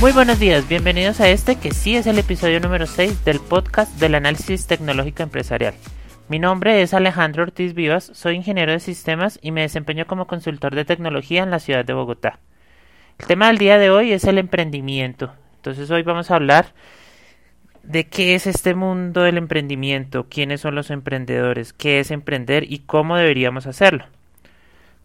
Muy buenos días, bienvenidos a este que sí es el episodio número 6 del podcast del análisis tecnológico empresarial. Mi nombre es Alejandro Ortiz Vivas, soy ingeniero de sistemas y me desempeño como consultor de tecnología en la ciudad de Bogotá. El tema del día de hoy es el emprendimiento. Entonces hoy vamos a hablar de qué es este mundo del emprendimiento, quiénes son los emprendedores, qué es emprender y cómo deberíamos hacerlo.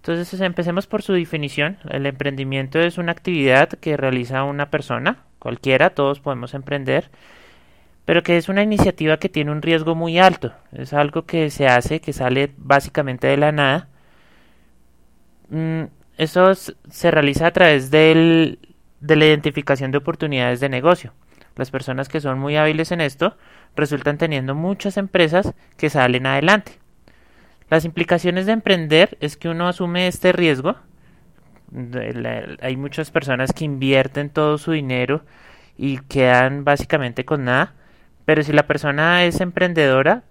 Entonces empecemos por su definición. El emprendimiento es una actividad que realiza una persona, cualquiera, todos podemos emprender, pero que es una iniciativa que tiene un riesgo muy alto. Es algo que se hace, que sale básicamente de la nada. Mm, eso se realiza a través del, de la identificación de oportunidades de negocio. Las personas que son muy hábiles en esto resultan teniendo muchas empresas que salen adelante. Las implicaciones de emprender es que uno asume este riesgo. Hay muchas personas que invierten todo su dinero y quedan básicamente con nada. Pero si la persona es emprendedora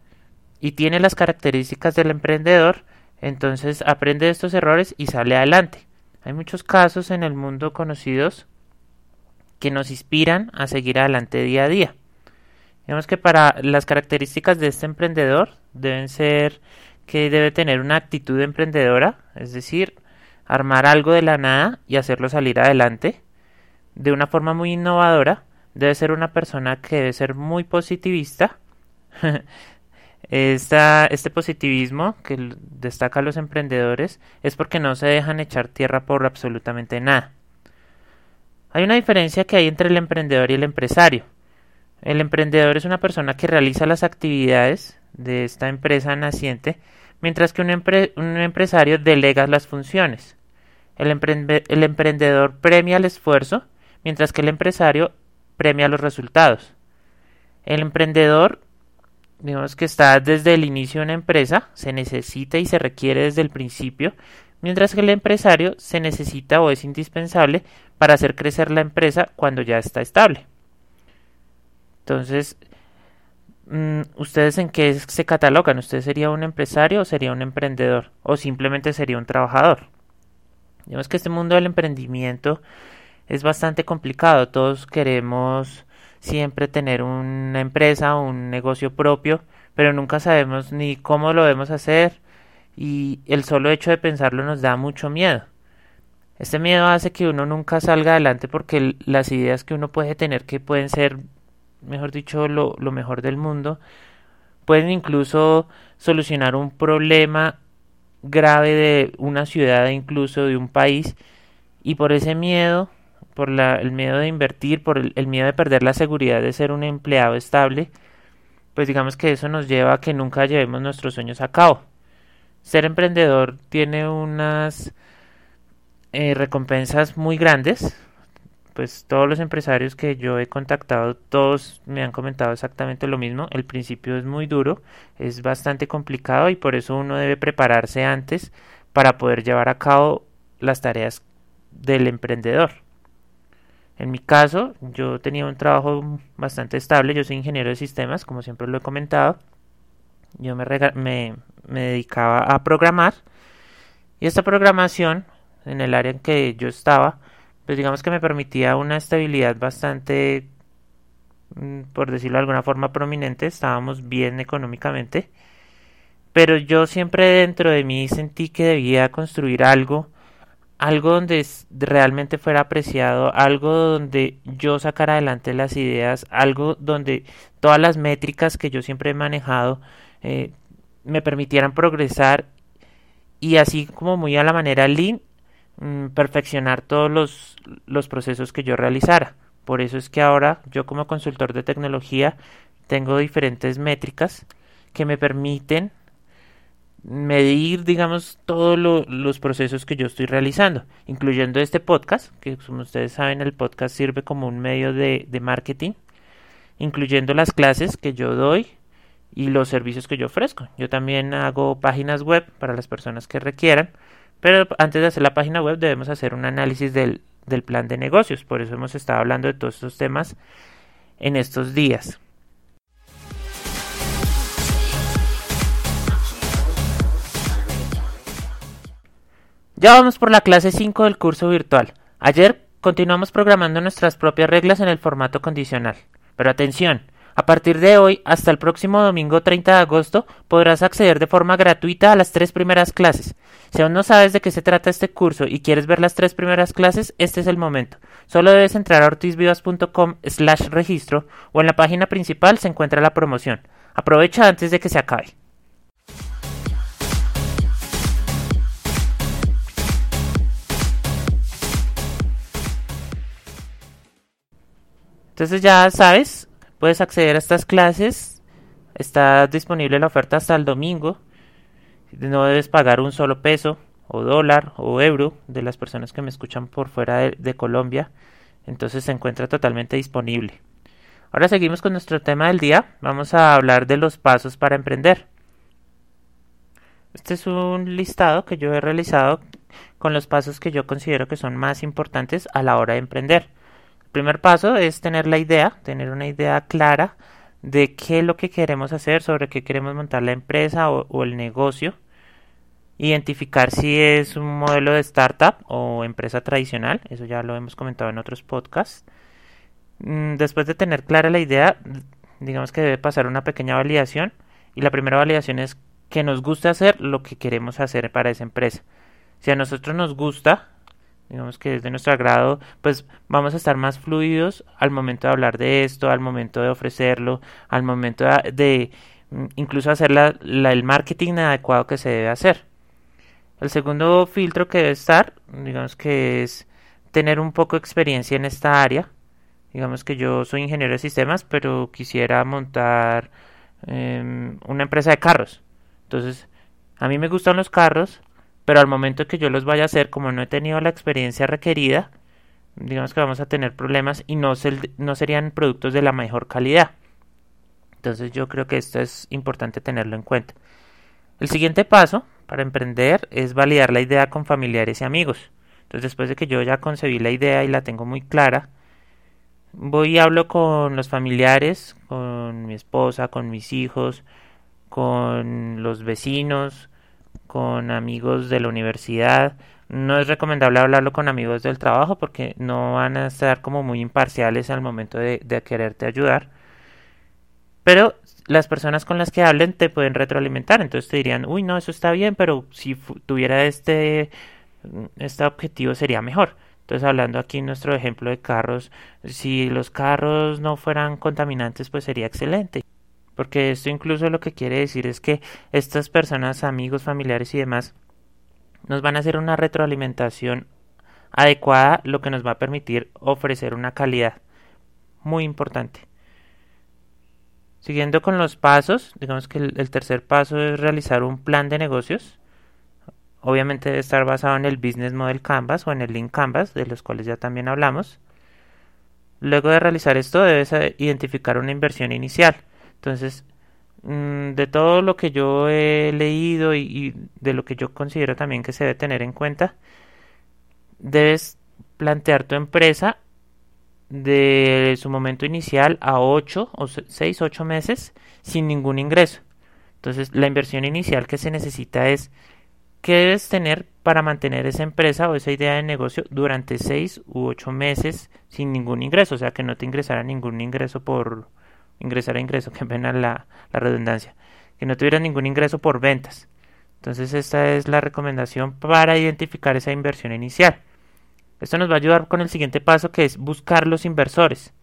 y tiene las características del emprendedor, entonces aprende estos errores y sale adelante. Hay muchos casos en el mundo conocidos que nos inspiran a seguir adelante día a día. Digamos que para las características de este emprendedor deben ser que debe tener una actitud emprendedora, es decir, armar algo de la nada y hacerlo salir adelante de una forma muy innovadora. Debe ser una persona que debe ser muy positivista. Esta, este positivismo que destaca a los emprendedores es porque no se dejan echar tierra por absolutamente nada. Hay una diferencia que hay entre el emprendedor y el empresario. El emprendedor es una persona que realiza las actividades de esta empresa naciente, mientras que un, empresario delega las funciones. El, el emprendedor premia el esfuerzo, mientras que el empresario premia los resultados. El emprendedor, digamos que está desde el inicio de una empresa, se necesita y se requiere desde el principio, mientras que el empresario se necesita o es indispensable para hacer crecer la empresa cuando ya está estable. Entonces, Mm, ¿ustedes en qué se catalogan? ¿Usted sería un empresario o sería un emprendedor? ¿O simplemente sería un trabajador? Digamos que este mundo del emprendimiento es bastante complicado. Todos queremos siempre tener una empresa o un negocio propio, pero nunca sabemos ni cómo lo debemos hacer y el solo hecho de pensarlo nos da mucho miedo. Este miedo hace que uno nunca salga adelante porque las ideas que uno puede tener que pueden ser mejor dicho, lo, lo mejor del mundo, pueden incluso solucionar un problema grave de una ciudad incluso de un país y por ese miedo, por la, el miedo de invertir, por el, miedo de perder la seguridad de ser un empleado estable, pues digamos que eso nos lleva a que nunca llevemos nuestros sueños a cabo. Ser emprendedor tiene unas eh, recompensas muy grandes, pues todos los empresarios que yo he contactado, todos me han comentado exactamente lo mismo. El principio es muy duro, es bastante complicado y por eso uno debe prepararse antes para poder llevar a cabo las tareas del emprendedor. En mi caso, yo tenía un trabajo bastante estable, yo soy ingeniero de sistemas, como siempre lo he comentado. Yo me, me, me dedicaba a programar y esta programación en el área en que yo estaba, pues digamos que me permitía una estabilidad bastante, mm, por decirlo de alguna forma, prominente, estábamos bien económicamente, pero yo siempre dentro de mí sentí que debía construir algo, algo donde realmente fuera apreciado, algo donde yo sacara adelante las ideas, algo donde todas las métricas que yo siempre he manejado eh, me permitieran progresar y así como muy a la manera lean Mm, perfeccionar todos los, los procesos que yo realizara. Por eso es que ahora yo como consultor de tecnología tengo diferentes métricas que me permiten medir, digamos, todos los procesos que yo estoy realizando, incluyendo este podcast, que como ustedes saben el podcast sirve como un medio de, de marketing, incluyendo las clases que yo doy y los servicios que yo ofrezco. Yo también hago páginas web para las personas que requieran pero antes de hacer la página web debemos hacer un análisis del, plan de negocios. Por eso hemos estado hablando de todos estos temas en estos días. Ya vamos por la clase 5 del curso virtual. Ayer continuamos programando nuestras propias reglas en el formato condicional. Pero atención, a partir de hoy hasta el próximo domingo 30 de agosto podrás acceder de forma gratuita a las tres primeras clases. Si aún no sabes de qué se trata este curso y quieres ver las tres primeras clases, este es el momento. Solo debes entrar a ortizvivas.com slash registro o en la página principal se encuentra la promoción. Aprovecha antes de que se acabe. Entonces ya sabes, puedes acceder a estas clases. Está disponible la oferta hasta el domingo. No debes pagar un solo peso o dólar o euro de las personas que me escuchan por fuera de, Colombia. Entonces se encuentra totalmente disponible. Ahora seguimos con nuestro tema del día. Vamos a hablar de los pasos para emprender. Este es un listado que yo he realizado con los pasos que yo considero que son más importantes a la hora de emprender primer paso es tener la idea, tener una idea clara de qué es lo que queremos hacer, sobre qué queremos montar la empresa o, el negocio. Identificar si es un modelo de startup o empresa tradicional, eso ya lo hemos comentado en otros podcasts. Mm, después de tener clara la idea, digamos que debe pasar una pequeña validación y la primera validación es que nos gusta hacer lo que queremos hacer para esa empresa. Si a nosotros nos gusta, digamos que es de nuestro agrado, pues vamos a estar más fluidos al momento de hablar de esto, al momento de ofrecerlo, al momento de, mm, incluso hacer la, el marketing adecuado que se debe hacer. El segundo filtro que debe estar, digamos que es tener un poco de experiencia en esta área. Digamos que yo soy ingeniero de sistemas, pero quisiera montar em, una empresa de carros. Entonces, a mí me gustan los carros, pero al momento que yo los vaya a hacer, como no he tenido la experiencia requerida, digamos que vamos a tener problemas y no, no serían productos de la mejor calidad. Entonces yo creo que esto es importante tenerlo en cuenta. El siguiente paso para emprender es validar la idea con familiares y amigos. Entonces después de que yo ya concebí la idea y la tengo muy clara, voy y hablo con los familiares, con mi esposa, con mis hijos, con los vecinos, con amigos de la universidad. No es recomendable hablarlo con amigos del trabajo porque no van a estar como muy imparciales al momento de, quererte ayudar. Pero las personas con las que hablen te pueden retroalimentar. Entonces te dirían, uy, no, eso está bien, pero si tuviera este, este objetivo sería mejor. Entonces, hablando aquí en nuestro ejemplo de carros, si los carros no fueran contaminantes, pues sería excelente. Porque esto incluso lo que quiere decir es que estas personas, amigos, familiares y demás, nos van a hacer una retroalimentación adecuada, lo que nos va a permitir ofrecer una calidad muy importante. Siguiendo con los pasos, digamos que el, tercer paso es realizar un plan de negocios. Obviamente debe estar basado en el Business Model Canvas o en el Link Canvas, de los cuales ya también hablamos. Luego de realizar esto, debes identificar una inversión inicial. Entonces, mm, de todo lo que yo he leído y, de lo que yo considero también que se debe tener en cuenta, debes plantear tu empresa de su momento inicial a 8 o 6, 8 meses sin ningún ingreso. Entonces, la inversión inicial que se necesita es qué debes tener para mantener esa empresa o esa idea de negocio durante 6 u 8 meses sin ningún ingreso, o sea, que no te ingresara ningún ingreso por, ingresar a ingreso, que pena la, la redundancia, que no tuviera ningún ingreso por ventas. Entonces esta es la recomendación para identificar esa inversión inicial. Esto nos va a ayudar con el siguiente paso que es buscar los inversores.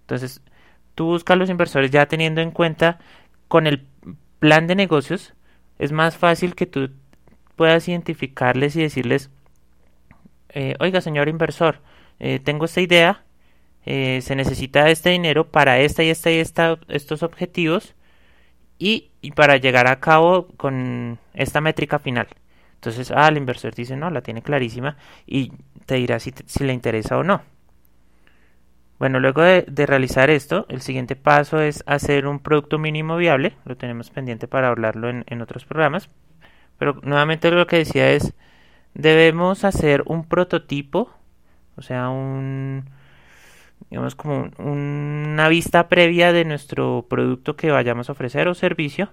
Entonces tú buscas los inversores ya teniendo en cuenta con el plan de negocios es más fácil que tú puedas identificarles y decirles, eh, oiga señor inversor, eh, tengo esta idea, eh, se necesita este dinero para esta y esta y esta, estos objetivos y, para llegar a cabo con esta métrica final. Entonces, ah, el inversor dice, no, la tiene clarísima y te dirá si, si le interesa o no. Bueno, luego de, realizar esto, el siguiente paso es hacer un producto mínimo viable. Lo tenemos pendiente para hablarlo en, en otros programas. Pero nuevamente lo que decía es, debemos hacer un prototipo, o sea, un, digamos como una vista previa de nuestro producto que vayamos a ofrecer o servicio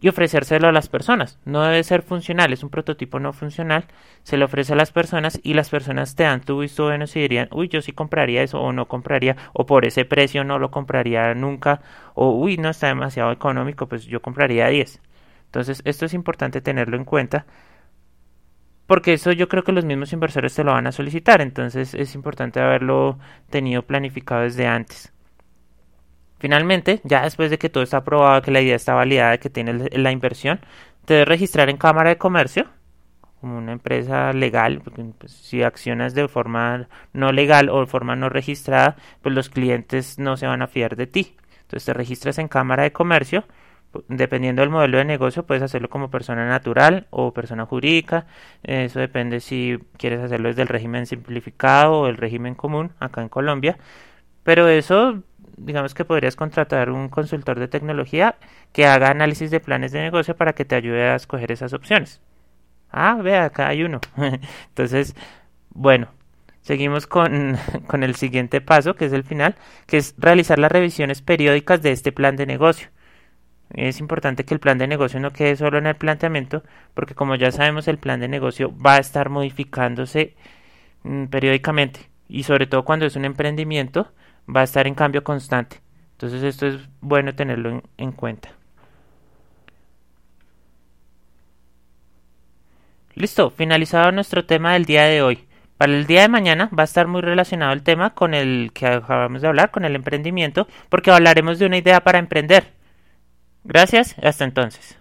y ofrecérselo a las personas. No debe ser funcional, es un prototipo no funcional. Se le ofrece a las personas y las personas te dan tu visto bueno y dirían, uy, yo sí compraría eso o no compraría, o por ese precio no lo compraría nunca, o uy, no está demasiado económico, pues yo compraría 10. Entonces, esto es importante tenerlo en cuenta porque eso yo creo que los mismos inversores te lo van a solicitar, entonces es importante haberlo tenido planificado desde antes. Finalmente, ya después de que todo está aprobado, que la idea está validada, que tiene la inversión, te debes registrar en Cámara de Comercio como una empresa legal, porque pues, si accionas de forma no legal o de forma no registrada, pues los clientes no se van a fiar de ti. Entonces te registras en Cámara de Comercio dependiendo del modelo de negocio, puedes hacerlo como persona natural o persona jurídica. Eso depende si quieres hacerlo desde el régimen simplificado o el régimen común acá en Colombia. Pero eso, digamos que podrías contratar un consultor de tecnología que haga análisis de planes de negocio para que te ayude a escoger esas opciones. Ah, vea, acá hay uno. Entonces, bueno, seguimos con, con el siguiente paso, que es el final, que es realizar las revisiones periódicas de este plan de negocio. Es importante que el plan de negocio no quede solo en el planteamiento, porque como ya sabemos el plan de negocio va a estar modificándose mm, periódicamente y sobre todo cuando es un emprendimiento va a estar en cambio constante. Entonces esto es bueno tenerlo en cuenta. Listo, finalizado nuestro tema del día de hoy. Para el día de mañana va a estar muy relacionado el tema con el que acabamos de hablar, con el emprendimiento, porque hablaremos de una idea para emprender. Gracias, hasta entonces.